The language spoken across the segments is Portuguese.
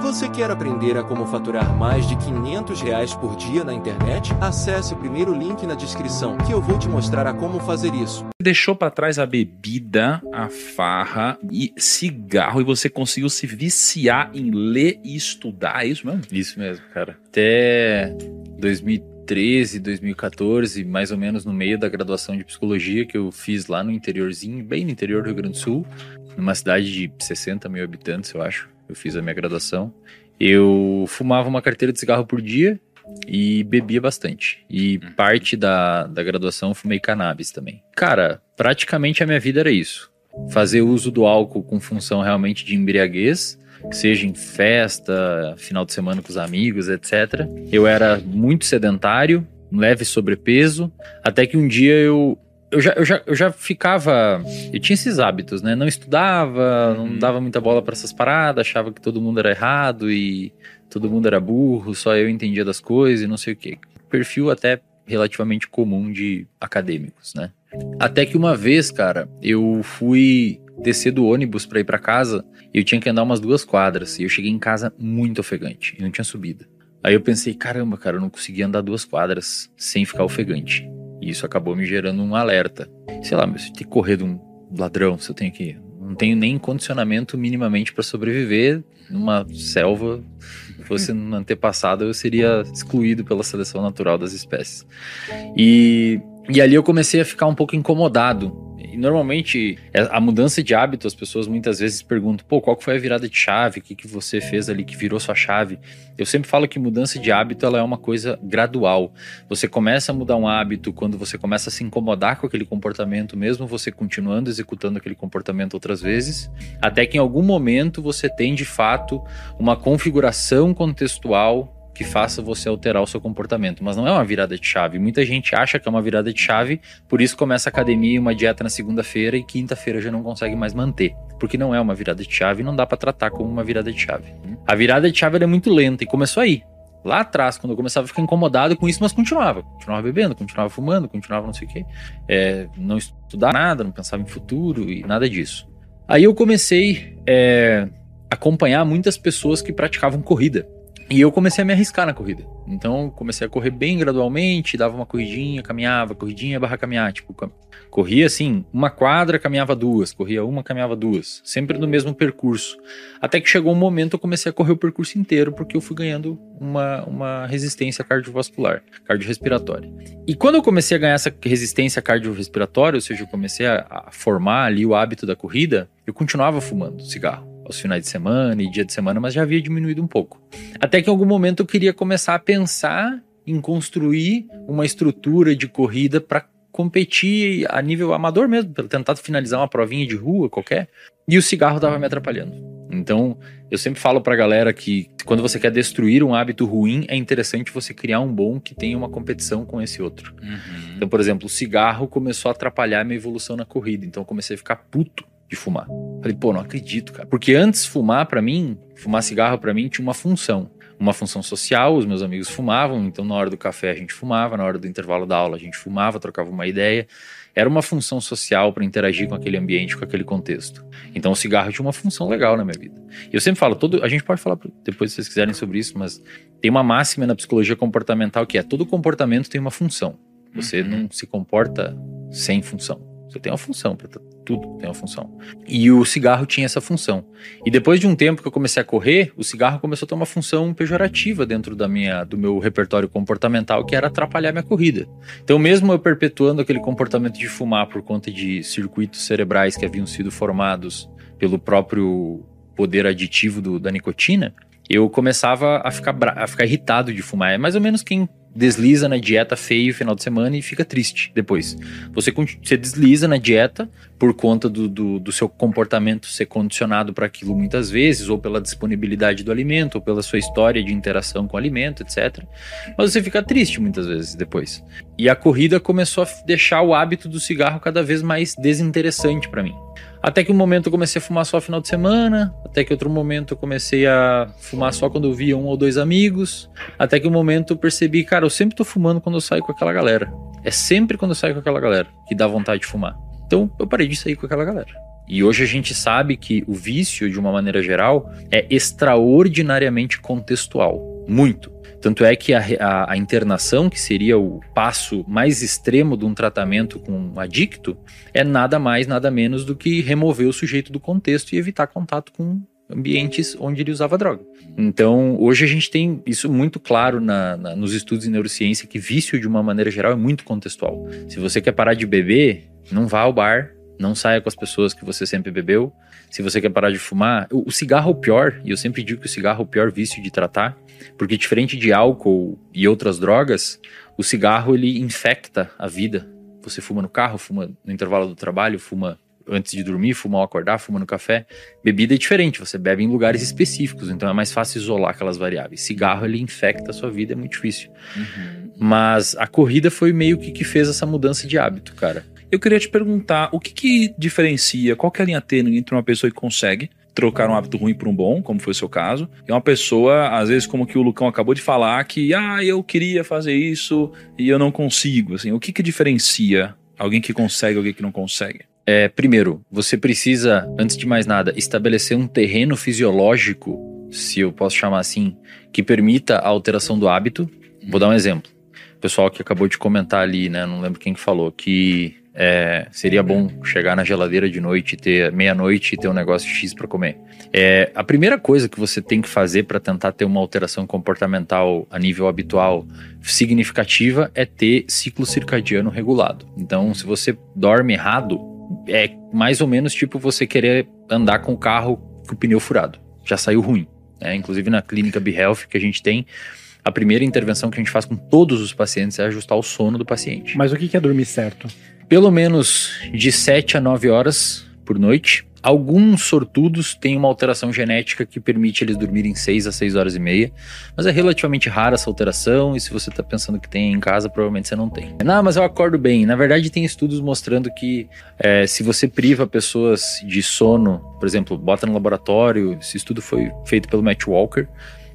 Você quer aprender a como faturar mais de 500 reais por dia na internet? Acesse o primeiro link na descrição que eu vou te mostrar a como fazer isso. Deixou para trás a bebida, a farra e cigarro e você conseguiu se viciar em ler e estudar, é isso mesmo? Isso mesmo, cara. Até 2013, 2014, mais ou menos no meio da graduação de psicologia que eu fiz lá no interiorzinho, bem no interior do Rio Grande do Sul, numa cidade de 60 mil habitantes, eu acho eu fiz a minha graduação, eu fumava uma carteira de cigarro por dia e bebia bastante. E uhum. parte da, da graduação eu fumei cannabis também. Cara, praticamente a minha vida era isso. Fazer uso do álcool com função realmente de embriaguez, seja em festa, final de semana com os amigos, etc. Eu era muito sedentário, leve sobrepeso, até que um dia eu eu já, eu, já, eu já ficava. Eu tinha esses hábitos, né? Não estudava, não uhum. dava muita bola para essas paradas, achava que todo mundo era errado e todo mundo era burro, só eu entendia das coisas e não sei o quê. Perfil até relativamente comum de acadêmicos, né? Até que uma vez, cara, eu fui descer do ônibus para ir para casa e eu tinha que andar umas duas quadras e eu cheguei em casa muito ofegante e não tinha subida. Aí eu pensei, caramba, cara, eu não consegui andar duas quadras sem ficar ofegante. E isso acabou me gerando um alerta. Sei lá, se eu tenho que correr de um ladrão, se eu tenho que. Não tenho nem condicionamento minimamente para sobreviver numa selva. Se fosse no antepassado, eu seria excluído pela seleção natural das espécies. E, e ali eu comecei a ficar um pouco incomodado e normalmente é, a mudança de hábito, as pessoas muitas vezes perguntam, pô, qual foi a virada de chave? O que, que você fez ali que virou sua chave? Eu sempre falo que mudança de hábito ela é uma coisa gradual. Você começa a mudar um hábito quando você começa a se incomodar com aquele comportamento, mesmo você continuando executando aquele comportamento outras vezes, até que em algum momento você tem de fato uma configuração contextual que faça você alterar o seu comportamento, mas não é uma virada de chave. Muita gente acha que é uma virada de chave, por isso começa a academia e uma dieta na segunda-feira e quinta-feira já não consegue mais manter, porque não é uma virada de chave e não dá para tratar como uma virada de chave. A virada de chave é muito lenta e começou aí. Lá atrás, quando eu começava a ficar incomodado com isso, mas continuava. Continuava bebendo, continuava fumando, continuava não sei o quê. É, não estudar nada, não pensava em futuro e nada disso. Aí eu comecei é, a acompanhar muitas pessoas que praticavam corrida. E eu comecei a me arriscar na corrida. Então, comecei a correr bem gradualmente, dava uma corridinha, caminhava, corridinha barra caminhar. Tipo, corria assim, uma quadra, caminhava duas, corria uma, caminhava duas. Sempre no mesmo percurso. Até que chegou um momento eu comecei a correr o percurso inteiro, porque eu fui ganhando uma, uma resistência cardiovascular, cardiorrespiratória. E quando eu comecei a ganhar essa resistência cardiorrespiratória, ou seja, eu comecei a, a formar ali o hábito da corrida, eu continuava fumando cigarro aos finais de semana e dia de semana, mas já havia diminuído um pouco. Até que em algum momento eu queria começar a pensar em construir uma estrutura de corrida para competir a nível amador mesmo, para tentar finalizar uma provinha de rua qualquer. E o cigarro estava me atrapalhando. Então, eu sempre falo pra galera que quando você quer destruir um hábito ruim, é interessante você criar um bom que tenha uma competição com esse outro. Uhum. Então, por exemplo, o cigarro começou a atrapalhar a minha evolução na corrida. Então, eu comecei a ficar puto de fumar. Falei, pô, não acredito, cara. Porque antes fumar para mim, fumar cigarro para mim tinha uma função. Uma função social, os meus amigos fumavam, então na hora do café a gente fumava, na hora do intervalo da aula a gente fumava, trocava uma ideia. Era uma função social para interagir com aquele ambiente, com aquele contexto. Então o cigarro tinha uma função legal na minha vida. E eu sempre falo, todo, a gente pode falar depois se vocês quiserem sobre isso, mas tem uma máxima na psicologia comportamental que é todo comportamento tem uma função. Você uhum. não se comporta sem função. Você tem uma função tudo tem uma função. E o cigarro tinha essa função. E depois de um tempo que eu comecei a correr, o cigarro começou a ter uma função pejorativa dentro da minha, do meu repertório comportamental, que era atrapalhar minha corrida. Então, mesmo eu perpetuando aquele comportamento de fumar por conta de circuitos cerebrais que haviam sido formados pelo próprio poder aditivo do, da nicotina, eu começava a ficar, a ficar irritado de fumar. É mais ou menos quem desliza na dieta feio final de semana e fica triste depois. Você, você desliza na dieta por conta do, do, do seu comportamento ser condicionado para aquilo muitas vezes, ou pela disponibilidade do alimento, ou pela sua história de interação com o alimento, etc. Mas você fica triste muitas vezes depois. E a corrida começou a deixar o hábito do cigarro cada vez mais desinteressante para mim. Até que um momento eu comecei a fumar só final de semana, até que outro momento eu comecei a fumar só quando eu via um ou dois amigos, até que um momento eu percebi, cara, eu sempre tô fumando quando eu saio com aquela galera. É sempre quando eu saio com aquela galera que dá vontade de fumar. Então eu parei de sair com aquela galera. E hoje a gente sabe que o vício, de uma maneira geral, é extraordinariamente contextual. Muito. Tanto é que a, a, a, internação, que seria o passo mais extremo de um tratamento com um adicto, é nada mais, nada menos do que remover o sujeito do contexto e evitar contato com ambientes onde ele usava droga. Então, hoje a gente tem isso muito claro na, na, nos estudos em neurociência, que vício, de uma maneira geral, é muito contextual. Se você quer parar de beber, não vá ao bar, não saia com as pessoas que você sempre bebeu. Se você quer parar de fumar, o, o cigarro é o pior, e eu sempre digo que o cigarro é o pior vício de tratar, porque diferente de álcool e outras drogas, o cigarro ele infecta a vida. Você fuma no carro, fuma no intervalo do trabalho, fuma antes de dormir, fuma ao acordar, fuma no café. Bebida é diferente, você bebe em lugares específicos, então é mais fácil isolar aquelas variáveis. Cigarro ele infecta a sua vida, é muito difícil. Uhum. Mas a corrida foi meio que que fez essa mudança de hábito, cara. Eu queria te perguntar, o que, que diferencia, qual que é a linha tênue entre uma pessoa que consegue trocar um hábito ruim por um bom, como foi o seu caso, e uma pessoa, às vezes, como que o Lucão acabou de falar, que, ah, eu queria fazer isso e eu não consigo, assim, o que que diferencia alguém que consegue e alguém que não consegue? É, primeiro, você precisa, antes de mais nada, estabelecer um terreno fisiológico, se eu posso chamar assim, que permita a alteração do hábito. Vou dar um exemplo. O pessoal que acabou de comentar ali, né, não lembro quem que falou, que é, seria bom chegar na geladeira de noite, ter meia-noite e ter um negócio X para comer. É, a primeira coisa que você tem que fazer para tentar ter uma alteração comportamental a nível habitual significativa é ter ciclo circadiano regulado. Então, se você dorme errado, é mais ou menos tipo você querer andar com o carro com o pneu furado. Já saiu ruim. Né? Inclusive na clínica BeHealth que a gente tem, a primeira intervenção que a gente faz com todos os pacientes é ajustar o sono do paciente. Mas o que é dormir certo? Pelo menos de 7 a 9 horas por noite. Alguns sortudos têm uma alteração genética que permite eles dormirem 6 a 6 horas e meia, mas é relativamente rara essa alteração, e se você está pensando que tem em casa, provavelmente você não tem. Não, mas eu acordo bem. Na verdade, tem estudos mostrando que é, se você priva pessoas de sono, por exemplo, bota no laboratório, esse estudo foi feito pelo Matt Walker,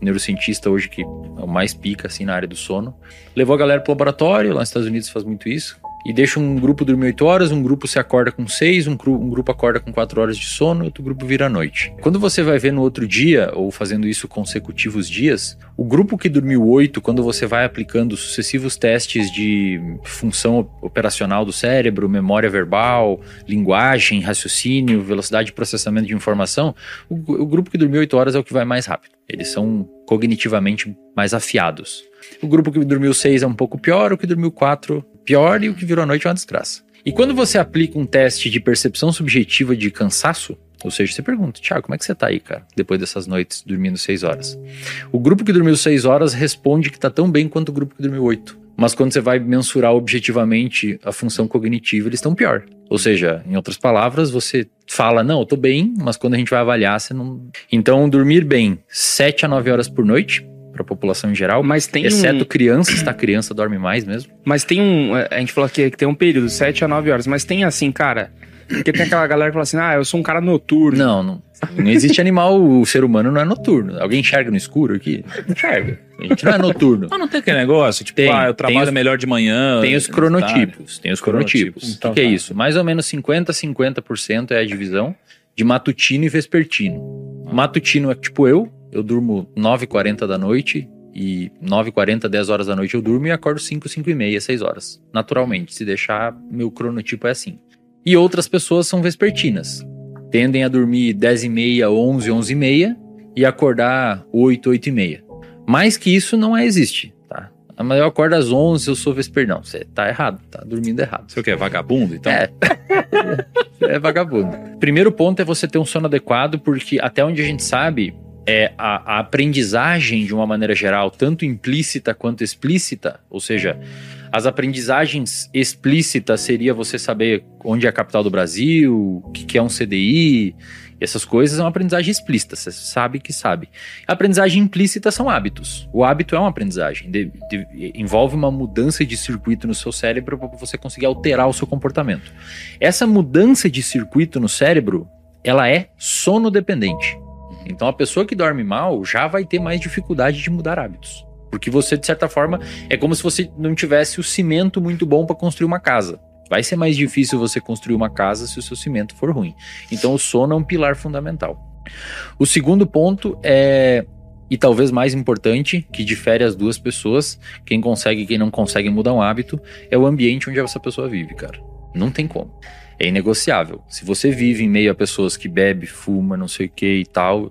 neurocientista hoje que é o mais pica assim na área do sono. Levou a galera pro laboratório, lá nos Estados Unidos faz muito isso e deixa um grupo dormir 8 horas, um grupo se acorda com 6, um, um, grupo acorda com 4 horas de sono, outro grupo vira à noite. Quando você vai ver no outro dia, ou fazendo isso consecutivos dias, o grupo que dormiu 8, quando você vai aplicando sucessivos testes de função operacional do cérebro, memória verbal, linguagem, raciocínio, velocidade de processamento de informação, o, o grupo que dormiu 8 horas é o que vai mais rápido. Eles são cognitivamente mais afiados. O grupo que dormiu 6 é um pouco pior, o que dormiu 4 pior e o que virou a noite é uma desgraça. E quando você aplica um teste de percepção subjetiva de cansaço, ou seja, você pergunta, Tiago, como é que você tá aí, cara, depois dessas noites dormindo seis horas? O grupo que dormiu seis horas responde que tá tão bem quanto o grupo que dormiu oito. Mas quando você vai mensurar objetivamente a função cognitiva, eles estão pior. Ou seja, em outras palavras, você fala, não, eu tô bem, mas quando a gente vai avaliar, você não. Então, dormir bem, 7 a 9 horas por noite, para a população em geral. Mas tem exceto um... crianças, tá? Criança dorme mais mesmo. Mas tem um. A gente falou aqui que tem um período, 7 a 9 horas, mas tem assim, cara. Porque tem aquela galera que fala assim, ah, eu sou um cara noturno. Não, não. Não existe animal, o ser humano não é noturno. Alguém enxerga no escuro aqui? Enxerga. A gente não é noturno. Mas não tem aquele negócio, tipo, tem, ah, eu trabalho os, melhor de manhã. Tem os cronotipos. Tem os cronotipos. O então, que, que, é tá. isso? Mais ou menos 50 a 50% é a divisão de matutino e vespertino. Matutino é tipo eu, eu durmo 9h40 da noite e 9h40, 10 horas da noite eu durmo e acordo 5, 5 e meia, 6 horas. Naturalmente, se deixar, meu cronotipo é assim. E outras pessoas são vespertinas. Tendem a dormir 10 e meia, 11, 11 e meia e acordar 8, 8 e meia. Mais que isso não é, existe, tá? Mas eu acordo às 11, eu sou vespertino. Você tá errado, tá dormindo errado. Você o que? É vagabundo, então? É. é vagabundo. Primeiro ponto é você ter um sono adequado, porque até onde a gente sabe, é, a, a, aprendizagem, de uma maneira geral, tanto implícita quanto explícita, ou seja, as aprendizagens explícitas seria você saber onde é a capital do Brasil, o que, que é um CDI, essas coisas é uma aprendizagem explícita, você sabe que sabe. A aprendizagem implícita são hábitos. O hábito é uma aprendizagem, de, de, envolve uma mudança de circuito no seu cérebro para você conseguir alterar o seu comportamento. Essa mudança de circuito no cérebro, ela é sono dependente. Então a pessoa que dorme mal já vai ter mais dificuldade de mudar hábitos. Porque você, de certa forma, é como se você não tivesse o cimento muito bom para construir uma casa. Vai ser mais difícil você construir uma casa se o seu cimento for ruim. Então o sono é um pilar fundamental. O segundo ponto é e talvez mais importante, que difere as duas pessoas, quem consegue e quem não consegue mudar um hábito, é o ambiente onde essa pessoa vive, cara. Não tem como. É inegociável. Se você vive em meio a pessoas que bebe, fuma, não sei o que e tal,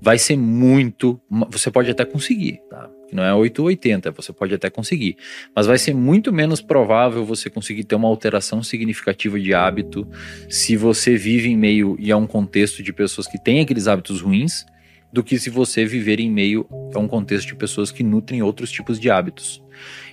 vai ser muito. Você pode até conseguir, tá? Não é 8 ou 80, você pode até conseguir. Mas vai ser muito menos provável você conseguir ter uma alteração significativa de hábito se você vive em meio e a um contexto de pessoas que têm aqueles hábitos ruins do que se você viver em meio a um contexto de pessoas que nutrem outros tipos de hábitos.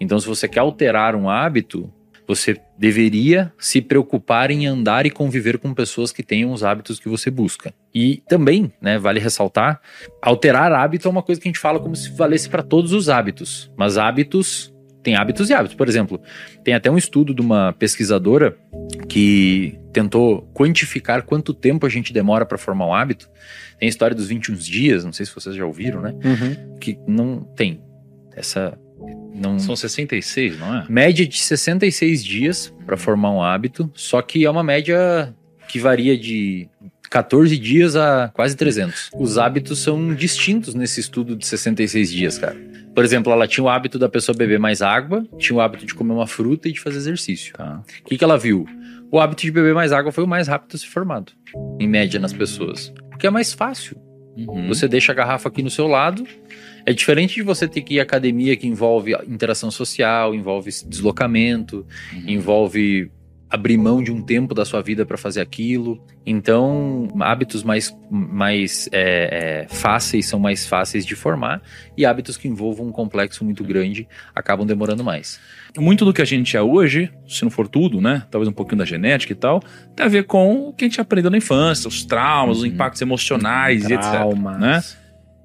Então, se você quer alterar um hábito, você deveria se preocupar em andar e conviver com pessoas que tenham os hábitos que você busca. E também, né, vale ressaltar, alterar hábito é uma coisa que a gente fala como se valesse para todos os hábitos, mas hábitos tem hábitos e hábitos. Por exemplo, tem até um estudo de uma pesquisadora que tentou quantificar quanto tempo a gente demora para formar um hábito. Tem a história dos 21 dias, não sei se vocês já ouviram, né? Uhum. Que não tem essa não... São 66, não é? Média de 66 dias para formar um hábito, só que é uma média que varia de 14 dias a quase 300. Os hábitos são distintos nesse estudo de 66 dias, cara. Por exemplo, ela tinha o hábito da pessoa beber mais água, tinha o hábito de comer uma fruta e de fazer exercício. Tá. O que, que ela viu? O hábito de beber mais água foi o mais rápido a ser formado, em média, nas pessoas. Porque é mais fácil. Uhum. Você deixa a garrafa aqui no seu lado. É diferente de você ter que ir à academia que envolve interação social, envolve deslocamento, Uhum. envolve abrir mão de um tempo da sua vida para fazer aquilo. Então, hábitos mais, mais é, é, fáceis são mais fáceis de formar e hábitos que envolvam um complexo muito grande acabam demorando mais. Muito do que a gente é hoje, se não for tudo, né? Talvez um pouquinho da genética e tal, tem a ver com o que a gente aprendeu na infância, os traumas, os Uhum. impactos emocionais e etc. Traumas. Né?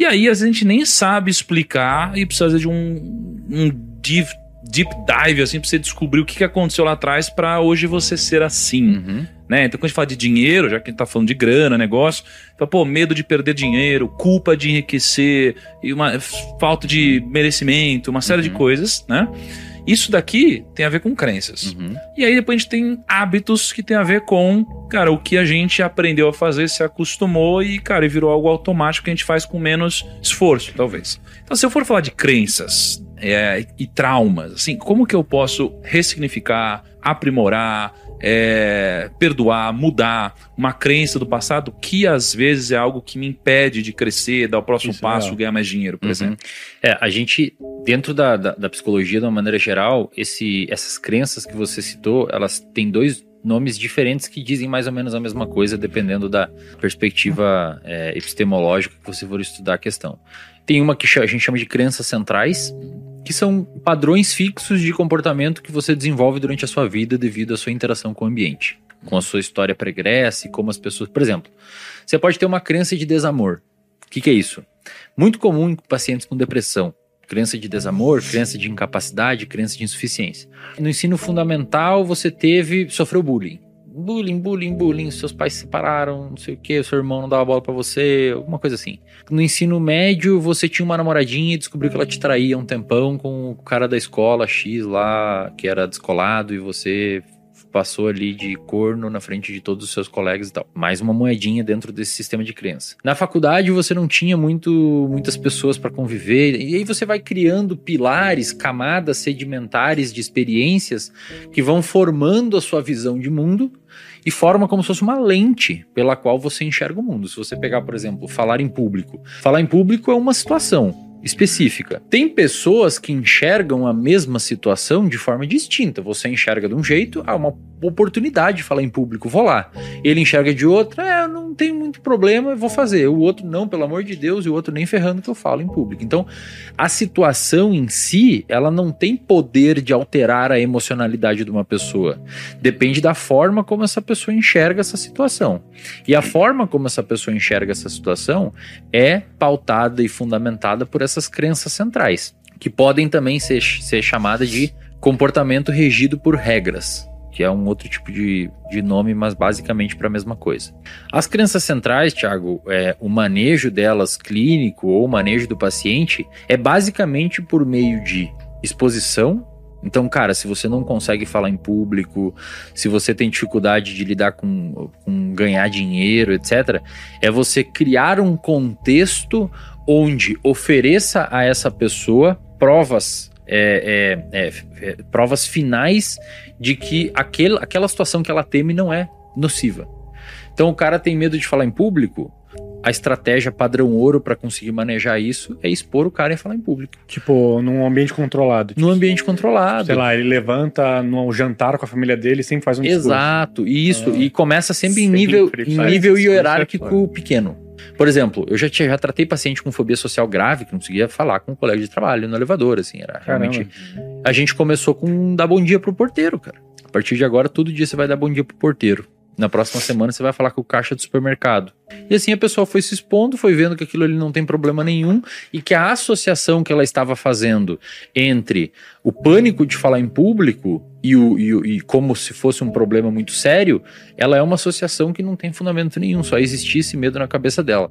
E aí, às vezes, a gente nem sabe explicar e precisa de um, um deep, deep dive, assim, pra você descobrir o que que aconteceu lá atrás pra hoje você ser assim, Uhum. né? Então, quando a gente fala de dinheiro, já que a gente tá falando de grana, negócio, então, pô, medo de perder dinheiro, culpa de enriquecer, e uma falta de merecimento, uma série de Uhum. coisas, né? Isso daqui tem a ver com crenças. Uhum. E aí depois a gente tem hábitos que tem a ver com, cara, o que a gente aprendeu a fazer, se acostumou e, cara, e virou algo automático que a gente faz com menos esforço, talvez. Então, se eu for falar de crenças é, e traumas, assim, como que eu posso ressignificar, aprimorar, é, perdoar, mudar uma crença do passado que às vezes é algo que me impede de crescer, dar o próximo Isso é passo, legal. ganhar mais dinheiro, por Uhum. exemplo. É, a gente, dentro da, da, da psicologia, de uma maneira geral, esse, essas crenças que você citou, elas têm dois nomes diferentes que dizem mais ou menos a mesma coisa, dependendo da perspectiva é, epistemológica que você for estudar a questão. Tem uma que a gente chama de crenças centrais, que são padrões fixos de comportamento que você desenvolve durante a sua vida devido à sua interação com o ambiente, com a sua história pregressa e como as pessoas. Por exemplo, você pode ter uma crença de desamor. O que, que é isso? Muito comum em pacientes com depressão. Crença de desamor, crença de incapacidade, crença de insuficiência. No ensino fundamental, você teve, sofreu bullying. Bullying, bullying, bullying, seus pais se separaram, não sei o que, seu irmão não dava bola pra você, alguma coisa assim. No ensino médio, você tinha uma namoradinha e descobriu que ela te traía um tempão com o cara da escola X lá, que era descolado, e você passou ali de corno na frente de todos os seus colegas e tal. Mais uma moedinha dentro desse sistema de crença. Na faculdade você não tinha muito, muitas pessoas para conviver e aí você vai criando pilares, camadas sedimentares de experiências que vão formando a sua visão de mundo e forma como se fosse uma lente pela qual você enxerga o mundo. Se você pegar, por exemplo, falar em público. Falar em público é uma situação específica. Tem pessoas que enxergam a mesma situação de forma distinta. Você enxerga de um jeito, há uma oportunidade de falar em público, vou lá. Ele enxerga de outra, é, não tenho muito problema, vou fazer. O outro, não, pelo amor de Deus, e o outro nem ferrando que eu falo em público. Então, a situação em si, ela não tem poder de alterar a emocionalidade de uma pessoa. Depende da forma como essa pessoa enxerga essa situação. E a forma como essa pessoa enxerga essa situação é pautada e fundamentada por essas crenças centrais, que podem também ser, ser chamadas de comportamento regido por regras, que é um outro tipo de, de nome, mas basicamente para a mesma coisa. As crenças centrais, Thiago, é, o manejo delas clínico ou o manejo do paciente é basicamente por meio de exposição Então, cara, se você não consegue falar em público, se você tem dificuldade de lidar com, com ganhar dinheiro, etc., é você criar um contexto onde ofereça a essa pessoa provas. É, é, é, é, provas finais de que aquele, aquela situação que ela teme não é nociva. Então o cara tem medo de falar em público, a estratégia padrão ouro para conseguir manejar isso é expor o cara e falar em público. Tipo, num ambiente controlado. Num ambiente controlado. Sei lá, ele levanta no jantar com a família dele e sempre faz um discurso. Exato, isso. Ah. E começa sempre em Sempre nível, faz em nível discurso, é hierárquico pequeno. Por exemplo, eu já, já tratei paciente com fobia social grave, que não conseguia falar com um colega de trabalho no elevador, assim, era Caramba. realmente... A gente começou com dar bom dia pro porteiro, cara. A partir de agora, todo dia você vai dar bom dia pro porteiro. Na próxima semana você vai falar com o caixa do supermercado. E assim a pessoa foi se expondo, foi vendo que aquilo ali não tem problema nenhum e que a associação que ela estava fazendo entre o pânico de falar em público e, o, e, e como se fosse um problema muito sério, ela é uma associação que não tem fundamento nenhum, só existia esse medo na cabeça dela.